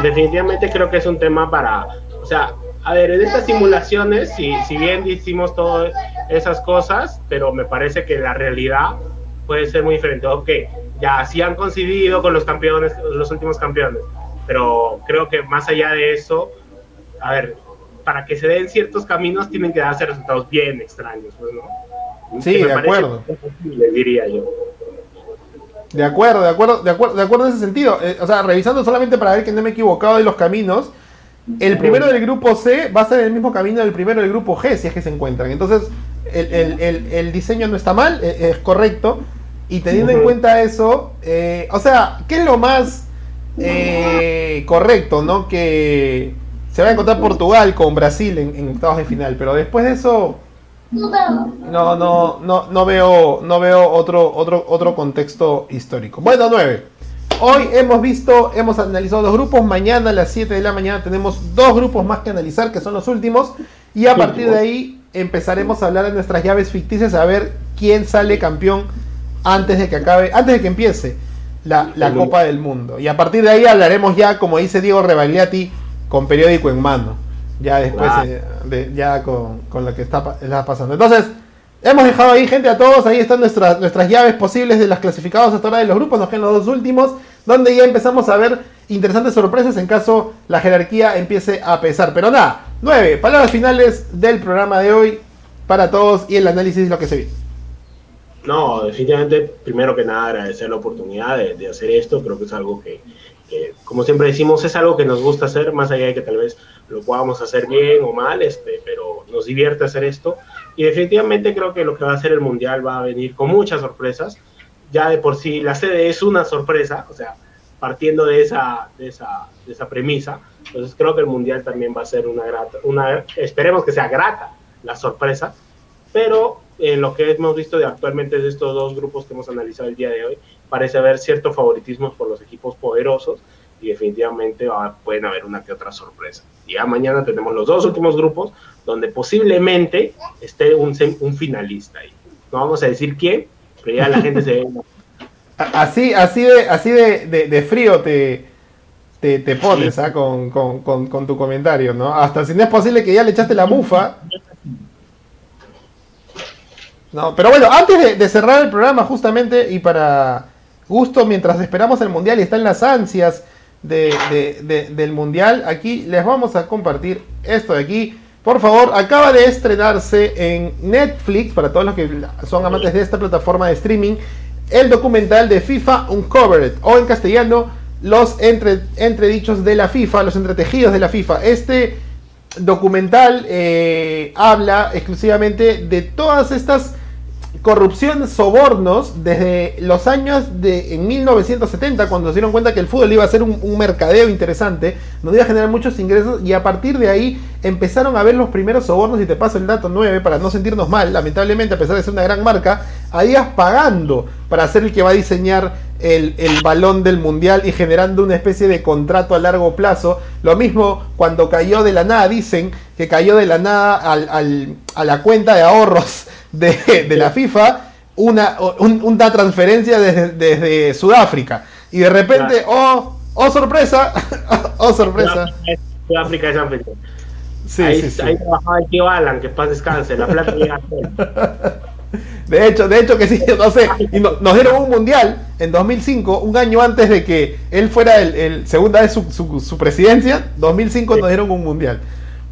definitivamente creo que es un tema para. O sea, a ver, en estas simulaciones, si, si bien hicimos todas esas cosas, pero me parece que la realidad puede ser muy diferente. Ok, ya sí han coincidido con los campeones, los últimos campeones, pero creo que más allá de eso, a ver, para que se den ciertos caminos tienen que darse resultados bien extraños, pues, ¿no? Sí, de acuerdo. imposible, diría yo. De acuerdo, de acuerdo, de acuerdo, de acuerdo en ese sentido. Eh, o sea, revisando solamente para ver que no me he equivocado de los caminos, el primero del grupo C va a ser el mismo camino del primero del grupo G, si es que se encuentran. Entonces, el, el- el- el diseño no está mal, eh, es correcto. Y teniendo en cuenta eso, eh, o sea, ¿qué es lo más eh, correcto, no? Que se va a encontrar Portugal con Brasil en, en octavos de final, pero después de eso, no, no, no, no veo, no veo otro, otro, otro contexto histórico. Bueno, 9. Hoy hemos visto, hemos analizado dos grupos. Mañana a las 7 de la mañana tenemos dos grupos más que analizar, que son los últimos. Y a partir de ahí empezaremos a hablar de nuestras llaves ficticias, a ver quién sale campeón antes de que acabe, antes de que empiece la, la Copa del Mundo. Y a partir de ahí hablaremos ya, como dice Diego Rebagliati, con periódico en mano. Ya después, Claro. eh, de- ya con, con lo que está, está pasando. Entonces, hemos dejado ahí, gente, a todos. Ahí están nuestras, nuestras llaves posibles de las clasificados hasta ahora de los grupos. Nos quedan los dos últimos, donde ya empezamos a ver interesantes sorpresas en caso la jerarquía empiece a pesar. Pero nada, nueve palabras finales del programa de hoy para todos y el análisis de lo que se viene. No, definitivamente, primero que nada, agradecer la oportunidad de, de hacer esto. Creo que es algo que, que, como siempre decimos, es algo que nos gusta hacer, más allá de que tal vez lo podamos hacer bien o mal, este, pero nos divierte hacer esto. Y definitivamente creo que lo que va a hacer el Mundial va a venir con muchas sorpresas. Ya de por sí la sede es una sorpresa, o sea, partiendo de esa, de esa, de esa premisa. Entonces creo que el Mundial también va a ser una grata, una, esperemos que sea grata la sorpresa, pero en lo que hemos visto de actualmente de estos dos grupos que hemos analizado el día de hoy, parece haber cierto favoritismo por los equipos poderosos y definitivamente va- pueden haber una que otra sorpresa. Y ya mañana tenemos los dos últimos grupos donde posiblemente esté un, finalista ahí. No vamos a decir quién, pero ya la gente se ve. Así, así de, así de, de- de frío te, te, te pones ¿ah? con, con- con- con tu comentario, ¿no? Hasta si no es posible que ya le echaste la mufa. No, pero bueno, antes de, de cerrar el programa, justamente, y para gusto, mientras esperamos el mundial y están las ansias de- de- de- del mundial, aquí les vamos a compartir esto de aquí. Por favor, acaba de estrenarse en Netflix, para todos los que son amantes de esta plataforma de streaming, el documental de FIFA Uncovered, o en castellano, los entre, entredichos de la FIFA, los entretejidos de la FIFA. Este documental eh, habla exclusivamente de todas estas corrupción, sobornos desde los años de en 1970 cuando se dieron cuenta que el fútbol iba a ser un, mercadeo interesante, nos iba a generar muchos ingresos y a partir de ahí empezaron a ver los primeros sobornos y te paso el dato 9 para no sentirnos mal, lamentablemente a pesar de ser una gran marca, Adidas pagando para ser el que va a diseñar el, el balón del mundial y generando una especie de contrato a largo plazo. Lo mismo cuando cayó de la nada, dicen que cayó de la nada al- al- a la cuenta de ahorros de, de la FIFA una, un- una transferencia desde, desde Sudáfrica. Y de repente, oh, oh sorpresa, oh sorpresa. Sudáfrica es anfitrión. Sí, ahí, sí, sí. ahí trabajaba el tío Alan, que paz descanse, la plata llega a. De hecho, de hecho que sí, no sé. Y nos dieron un mundial en 2005, un año antes de que él fuera el, segunda vez su, su, presidencia. 2005 nos dieron un mundial.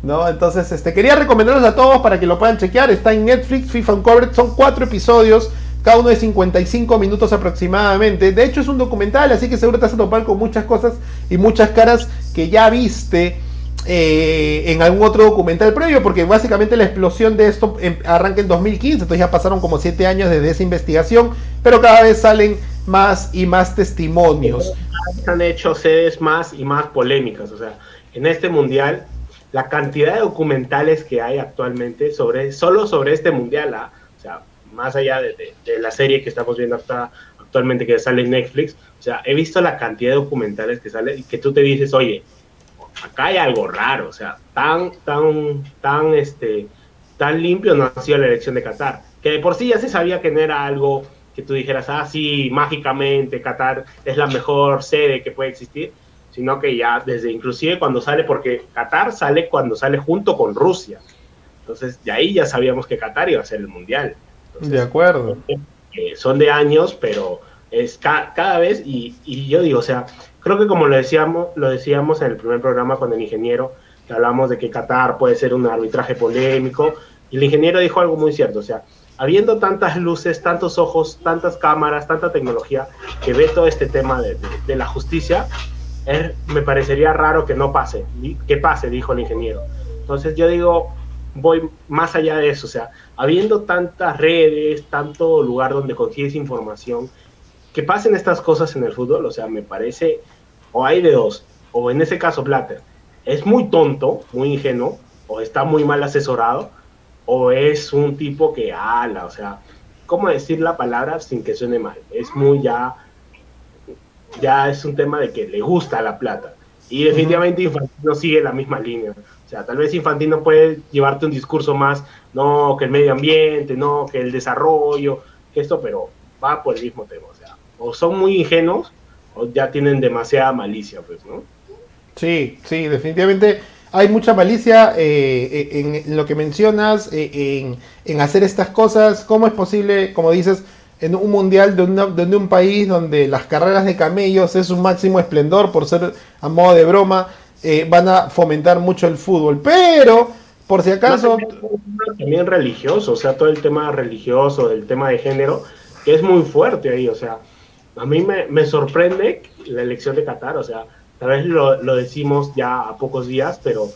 ¿No? Entonces, este, quería recomendarles a todos para que lo puedan chequear. Está en Netflix, FIFA Uncovered. Son cuatro episodios, cada uno de 55 minutos aproximadamente. De hecho, es un documental, así que seguro te vas a topar con muchas cosas y muchas caras que ya viste eh, en algún otro documental previo, porque básicamente la explosión de esto em, arranca en 2015, entonces ya pasaron como 7 años desde esa investigación, pero cada vez salen más y más testimonios. Han hecho sedes más y más polémicas, o sea, en este mundial, la cantidad de documentales que hay actualmente sobre solo sobre este mundial, ¿ah? o sea, más allá de, la serie que estamos viendo hasta actualmente que sale en Netflix, o sea, he visto la cantidad de documentales que sale y que tú te dices, oye, acá hay algo raro, o sea, tan, tan, tan, este, tan limpio no ha sido la elección de Qatar, que de por sí ya se sabía que no era algo que tú dijeras, ah, sí, mágicamente Qatar es la mejor sede que puede existir, sino que ya desde inclusive cuando sale, porque Qatar sale cuando sale junto con Rusia, entonces de ahí ya sabíamos que Qatar iba a ser el mundial. de acuerdo. Eh, son de años, pero es cada vez, y, y yo digo, o sea, creo que como lo decíamos, lo decíamos en el primer programa con el ingeniero, que hablamos de que Qatar puede ser un arbitraje polémico, y el ingeniero dijo algo muy cierto, o sea, habiendo tantas luces, tantos ojos, tantas cámaras, tanta tecnología que ve todo este tema de, la justicia, me parecería raro que no pase, que pase, dijo el ingeniero. Entonces yo digo, voy más allá de eso, o sea, habiendo tantas redes, tanto lugar donde consigues información, que pasen estas cosas en el fútbol, o sea, me parece, o hay de dos, o en ese caso Blatter, es muy tonto, muy ingenuo, o está muy mal asesorado, o es un tipo que ala, o sea, ¿cómo decir la palabra sin que suene mal? Es muy ya, ya es un tema de que le gusta la plata. Y definitivamente Infantino sigue la misma línea. O sea, tal vez Infantino puede llevarte un discurso más, no, que el medio ambiente, no, que el desarrollo, que esto, pero va por el mismo tema o son muy ingenuos o ya tienen demasiada malicia, pues, ¿no? Sí, sí, definitivamente hay mucha malicia eh, eh, en, lo que mencionas, eh, en, hacer estas cosas. ¿Cómo es posible, como dices, en un mundial de, un país donde las carreras de camellos es un máximo esplendor, por ser a modo de broma, van a fomentar mucho el fútbol? Pero, por si acaso... También religioso, o sea, todo el tema religioso, el tema de género, que es muy fuerte ahí, o sea, a mí me, sorprende la elección de Qatar, o sea, tal vez lo, decimos ya a pocos días, pero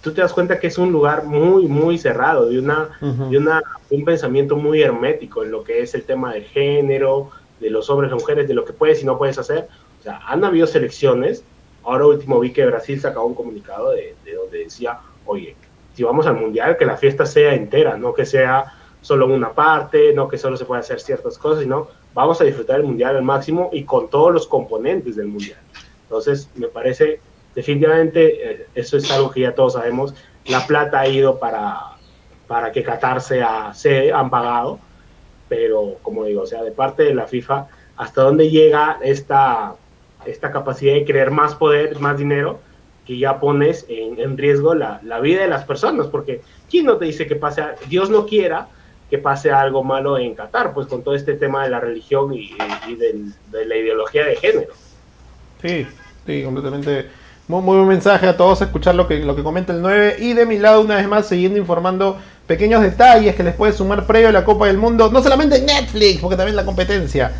tú te das cuenta que es un lugar muy, muy cerrado, de, una, de una, un pensamiento muy hermético en lo que es el tema de género, de los hombres y mujeres, de lo que puedes y no puedes hacer. O sea, han habido selecciones, ahora último vi que Brasil sacaba un comunicado de, de donde decía, oye, si vamos al Mundial, que la fiesta sea entera, no que sea solo una parte, no que solo se pueda hacer ciertas cosas, sino vamos a disfrutar el mundial al máximo y con todos los componentes del mundial. Entonces, me parece definitivamente, eh, eso es algo que ya todos sabemos, la plata ha ido para, para que Qatar sea, se han pagado, pero como digo, o sea, de parte de la FIFA, ¿hasta dónde llega esta, esta capacidad de crear más poder, más dinero? que ya pones en, en riesgo la, la, vida de las personas, porque ¿quién no te dice que pase, Dios no quiera, que pase algo malo en Qatar, pues con todo este tema de la religión y, de la ideología de género. Sí, sí, completamente. Muy, buen mensaje a todos, escuchar lo que, lo que comenta el 9. Y de mi lado, una vez más, siguiendo informando pequeños detalles que les puede sumar previo a la Copa del Mundo, no solamente en Netflix, porque también la competencia.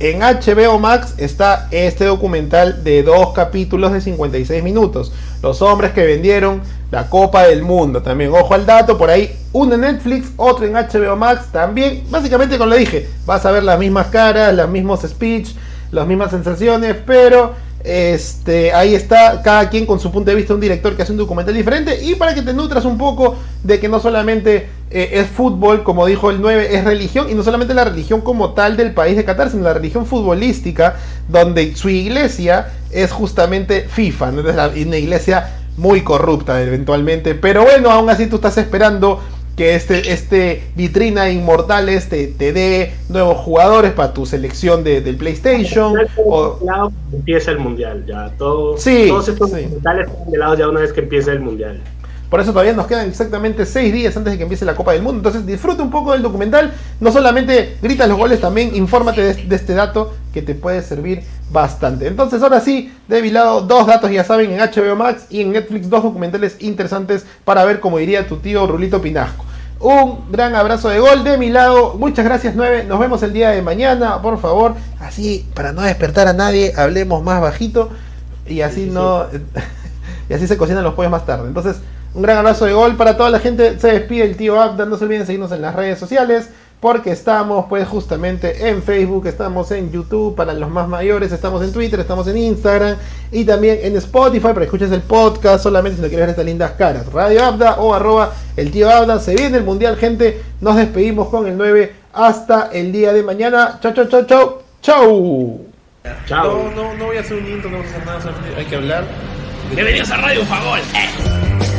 En HBO Max está este documental de dos capítulos de 56 minutos. Los hombres que vendieron la Copa del Mundo. También, ojo al dato, por ahí uno en Netflix, otro en HBO Max. También, básicamente como le dije, vas a ver las mismas caras, los mismos speech, las mismas sensaciones, pero este, ahí está cada quien con su punto de vista, un director que hace un documental diferente y para que te nutras un poco de que no solamente eh, es fútbol, como dijo el 9, es religión y no solamente la religión como tal del país de Qatar, sino la religión futbolística, donde su iglesia es justamente FIFA, ¿no? es una iglesia muy corrupta eventualmente, pero bueno, aún así tú estás esperando que este, este vitrina inmortales te, te dé nuevos jugadores para tu selección de, del PlayStation. O... Empieza el mundial, ya todo, todos estos sí. están de lado ya una vez que empieza el mundial. Por eso todavía nos quedan exactamente 6 días antes de que empiece la Copa del Mundo. Entonces disfruta un poco del documental. No solamente grita los goles, también infórmate de, de este dato que te puede servir bastante. Entonces ahora sí, de mi lado, dos datos ya saben en HBO Max y en Netflix, dos documentales interesantes para ver como diría tu tío Rulito Pinasco. Un gran abrazo de gol de mi lado. Muchas gracias, 9. Nos vemos el día de mañana, por favor. Así, para no despertar a nadie, hablemos más bajito. Y así Sí, sí, no. y así se cocinan los pollos más tarde. Entonces, un gran abrazo de gol para toda la gente. Se despide el tío Abda. No se olviden seguirnos en las redes sociales. Porque estamos, pues, justamente en Facebook, estamos en YouTube para los más mayores, estamos en Twitter, estamos en Instagram y también en Spotify para que escuches el podcast solamente si no quieres ver estas lindas caras. Radio Abda o arroba el tío Abda. Se viene el mundial, gente. Nos despedimos con el 9 hasta el día de mañana. Chau, chau, chau, chau. Chau. Chao. No, no, no voy a hacer un intro, no voy a hacer nada, solamente hay que hablar. Bienvenidos a Radio Fagol. Eh.